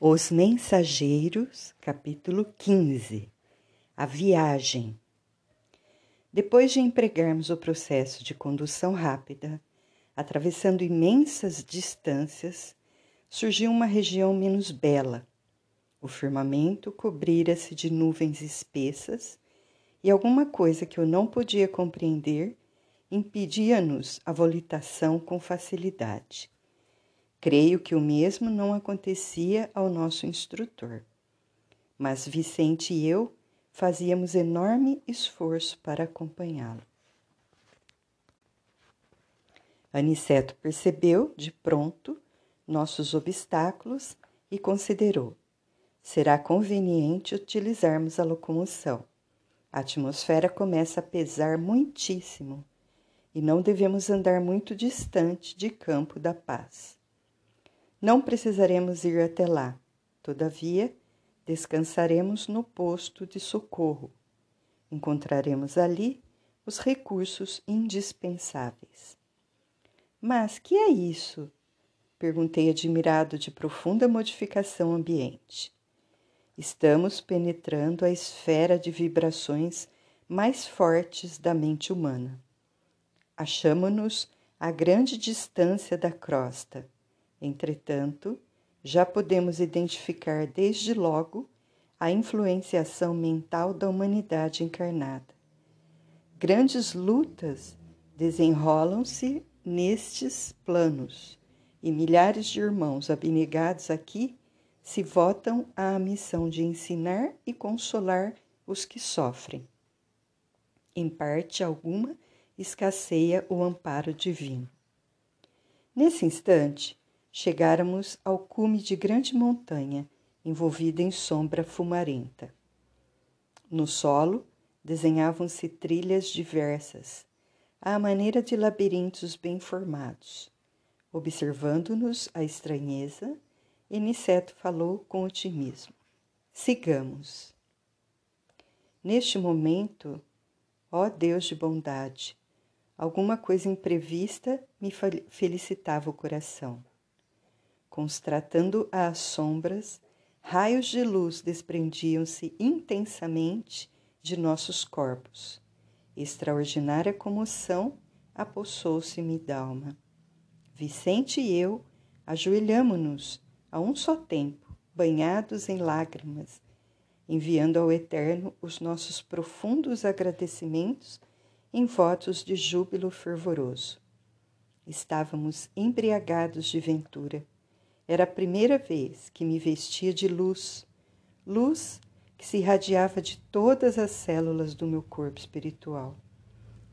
Os Mensageiros, capítulo 15 A Viagem Depois de empregarmos o processo de condução rápida, atravessando imensas distâncias, surgiu uma região menos bela. O firmamento cobrira-se de nuvens espessas e alguma coisa que eu não podia compreender impedia-nos a volitação com facilidade. Creio que o mesmo não acontecia ao nosso instrutor. Mas Vicente e eu fazíamos enorme esforço para acompanhá-lo. Aniceto percebeu, de pronto, nossos obstáculos e considerou: será conveniente utilizarmos a locomoção. A atmosfera começa a pesar muitíssimo e não devemos andar muito distante de Campo da Paz. Não precisaremos ir até lá. Todavia, descansaremos no posto de socorro. Encontraremos ali os recursos indispensáveis. Mas que é isso? Perguntei admirado de profunda modificação ambiente. Estamos penetrando a esfera de vibrações mais fortes da mente humana. Achamo-nos a grande distância da crosta Entretanto, já podemos identificar desde logo a influenciação mental da humanidade encarnada. Grandes lutas desenrolam-se nestes planos e milhares de irmãos abnegados aqui se votam à missão de ensinar e consolar os que sofrem. Em parte alguma, escasseia o amparo divino. Nesse instante, chegáramos ao cume de grande montanha, envolvida em sombra fumarenta. No solo desenhavam-se trilhas diversas, à maneira de labirintos bem formados. Observando-nos a estranheza, Eniceto falou com otimismo. Sigamos. Neste momento, ó Deus de bondade, alguma coisa imprevista me felicitava o coração. Constratando as sombras, raios de luz desprendiam-se intensamente de nossos corpos. Extraordinária comoção apossou-se-me d'alma. Vicente e eu ajoelhamo-nos a um só tempo, banhados em lágrimas, enviando ao Eterno os nossos profundos agradecimentos em votos de júbilo fervoroso. Estávamos embriagados de ventura era a primeira vez que me vestia de luz, luz que se irradiava de todas as células do meu corpo espiritual.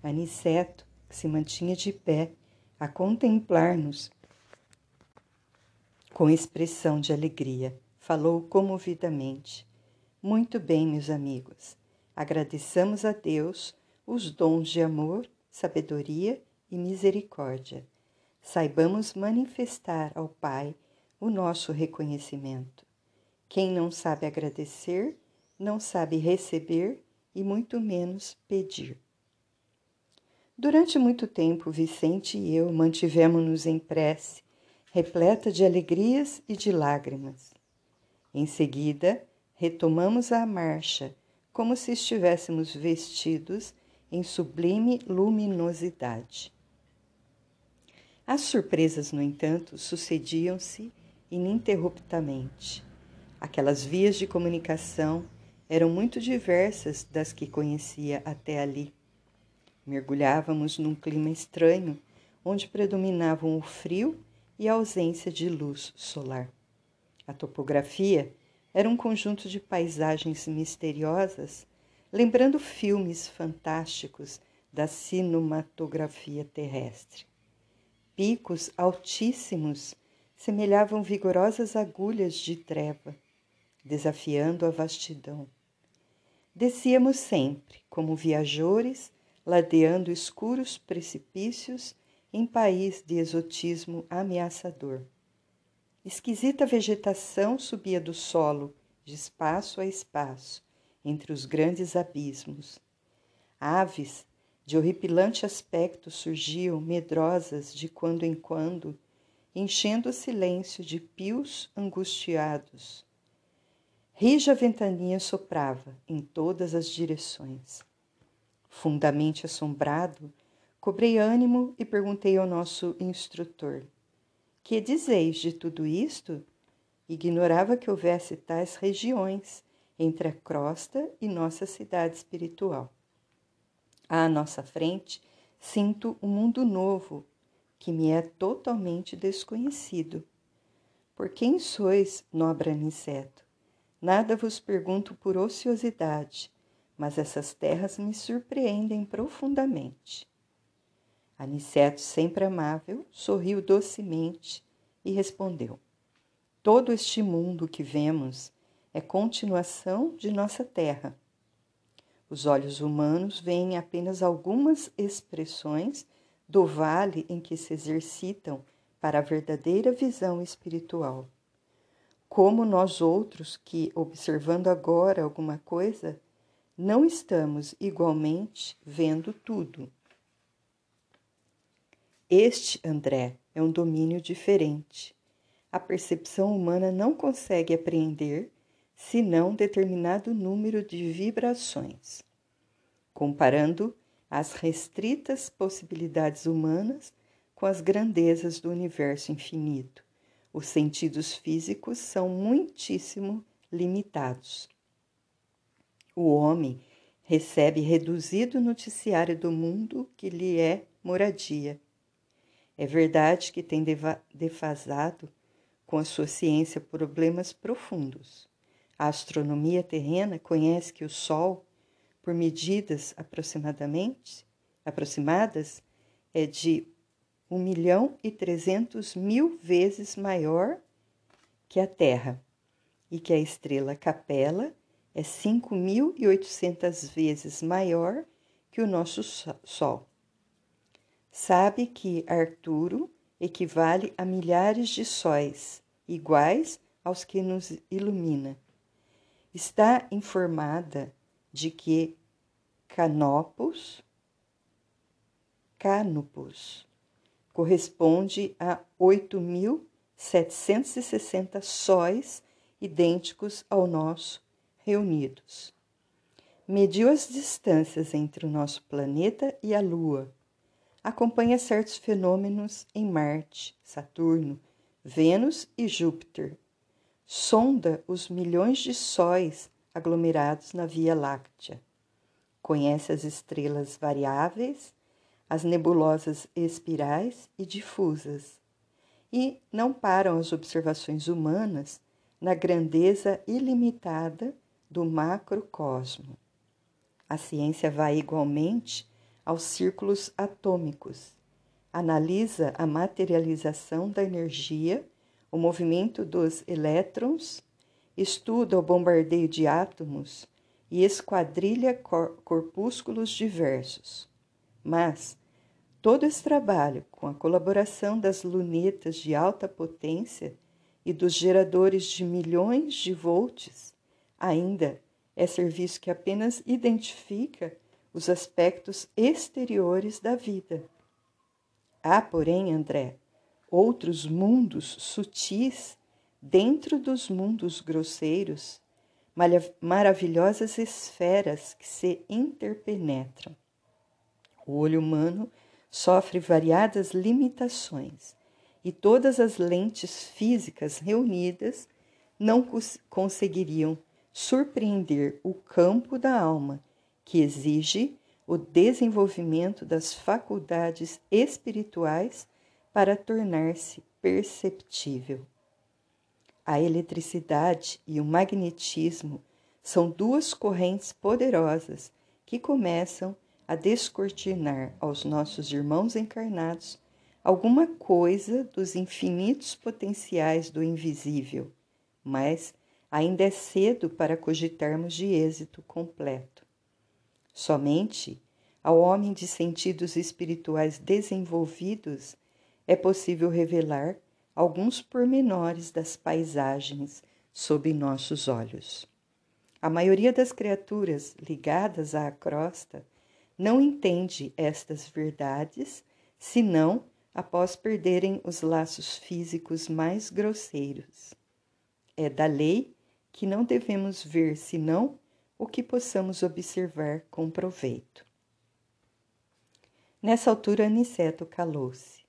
Aniceto, que se mantinha de pé, a contemplar-nos com expressão de alegria, falou comovidamente: Muito bem, meus amigos, agradeçamos a Deus os dons de amor, sabedoria e misericórdia. Saibamos manifestar ao Pai o nosso reconhecimento. Quem não sabe agradecer, não sabe receber e muito menos pedir. Durante muito tempo, Vicente e eu mantivemos-nos em prece, repleta de alegrias e de lágrimas. Em seguida, retomamos a marcha, como se estivéssemos vestidos em sublime luminosidade. As surpresas, no entanto, sucediam-se ininterruptamente. Aquelas vias de comunicação eram muito diversas das que conhecia até ali. Mergulhávamos num clima estranho, onde predominavam o frio e a ausência de luz solar. A topografia era um conjunto de paisagens misteriosas, lembrando filmes fantásticos da cinematografia terrestre. Picos altíssimos semelhavam vigorosas agulhas de treva, desafiando a vastidão. Descíamos sempre, como viajores, ladeando escuros precipícios em país de exotismo ameaçador. Esquisita vegetação subia do solo, de espaço a espaço, entre os grandes abismos. Aves de horripilante aspecto surgiam medrosas de quando em quando enchendo o silêncio de pios angustiados. Rija ventania soprava em todas as direções. Fundamente assombrado, cobrei ânimo e perguntei ao nosso instrutor: Que dizeis de tudo isto? Ignorava que houvesse tais regiões entre a crosta e nossa cidade espiritual. À nossa frente, sinto um mundo novo que me é totalmente desconhecido. Por quem sois, nobre aniceto? Nada vos pergunto por ociosidade, mas essas terras me surpreendem profundamente. Aniceto, sempre amável, sorriu docemente e respondeu: Todo este mundo que vemos é continuação de nossa terra. Os olhos humanos veem apenas algumas expressões do vale em que se exercitam para a verdadeira visão espiritual. Como nós outros que, observando agora alguma coisa, não estamos igualmente vendo tudo. Este, André, é um domínio diferente. A percepção humana não consegue apreender senão determinado número de vibrações. Comparando as restritas possibilidades humanas com as grandezas do universo infinito. Os sentidos físicos são muitíssimo limitados. O homem recebe reduzido noticiário do mundo que lhe é moradia. É verdade que tem defasado com a sua ciência problemas profundos. A astronomia terrena conhece que o Sol por medidas aproximadamente aproximadas é de 1 milhão e 300 mil vezes maior que a Terra e que a estrela Capela é 5.800 vezes maior que o nosso Sol. Sabe que Arturo equivale a milhares de sóis, iguais aos que nos ilumina. Está informada de que Canopus, Canopus corresponde a 8.760 sóis idênticos ao nosso reunidos. Mediu as distâncias entre o nosso planeta e a Lua. Acompanha certos fenômenos em Marte, Saturno, Vênus e Júpiter. Sonda os milhões de sóis aglomerados na Via Láctea. Conhece as estrelas variáveis, as nebulosas espirais e difusas. E não param as observações humanas na grandeza ilimitada do macrocosmo. A ciência vai igualmente aos círculos atômicos, analisa a materialização da energia, o movimento dos elétrons estuda o bombardeio de átomos e esquadrilha corpúsculos diversos. Mas todo esse trabalho, com a colaboração das lunetas de alta potência e dos geradores de milhões de volts, ainda é serviço que apenas identifica os aspectos exteriores da vida. Há, porém, André, outros mundos sutis dentro dos mundos grosseiros, maravilhosas esferas que se interpenetram. O olho humano sofre variadas limitações e todas as lentes físicas reunidas não cons conseguiriam surpreender o campo da alma, que exige o desenvolvimento das faculdades espirituais para tornar-se perceptível. A eletricidade e o magnetismo são duas correntes poderosas que começam a descortinar aos nossos irmãos encarnados alguma coisa dos infinitos potenciais do invisível, mas ainda é cedo para cogitarmos de êxito completo. Somente ao homem de sentidos espirituais desenvolvidos é possível revelar alguns pormenores das paisagens sob nossos olhos. A maioria das criaturas ligadas à crosta não entende estas verdades senão após perderem os laços físicos mais grosseiros. É da lei que não devemos ver senão o que possamos observar com proveito. Nessa altura, Aniceto calou-se.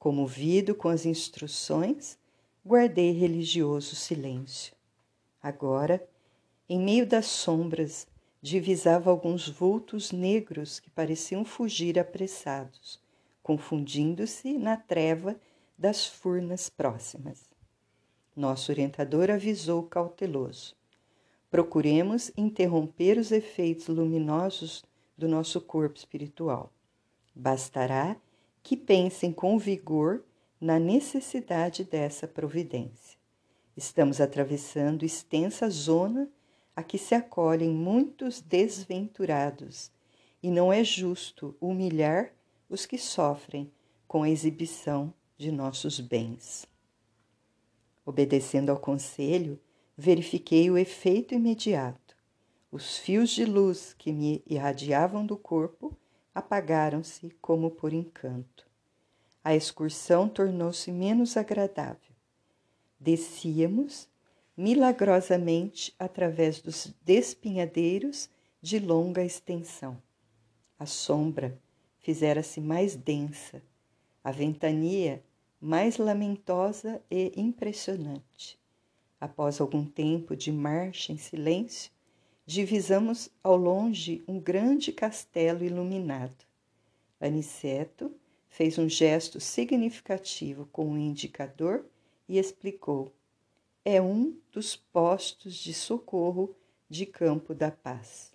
Comovido com as instruções, guardei religioso silêncio. Agora, em meio das sombras, divisava alguns vultos negros que pareciam fugir apressados, confundindo-se na treva das furnas próximas. Nosso orientador avisou cauteloso: procuremos interromper os efeitos luminosos do nosso corpo espiritual. Bastará que pensem com vigor na necessidade dessa providência. Estamos atravessando extensa zona a que se acolhem muitos desventurados, e não é justo humilhar os que sofrem com a exibição de nossos bens. Obedecendo ao conselho, verifiquei o efeito imediato. Os fios de luz que me irradiavam do corpo apagaram-se como por encanto. A excursão tornou-se menos agradável. Descíamos milagrosamente através dos despinhadeiros de longa extensão. A sombra fizera-se mais densa, a ventania mais lamentosa e impressionante. Após algum tempo de marcha em silêncio, divisamos ao longe um grande castelo iluminado. Aniceto fez um gesto significativo com o um indicador e explicou: é um dos postos de socorro de Campo da Paz.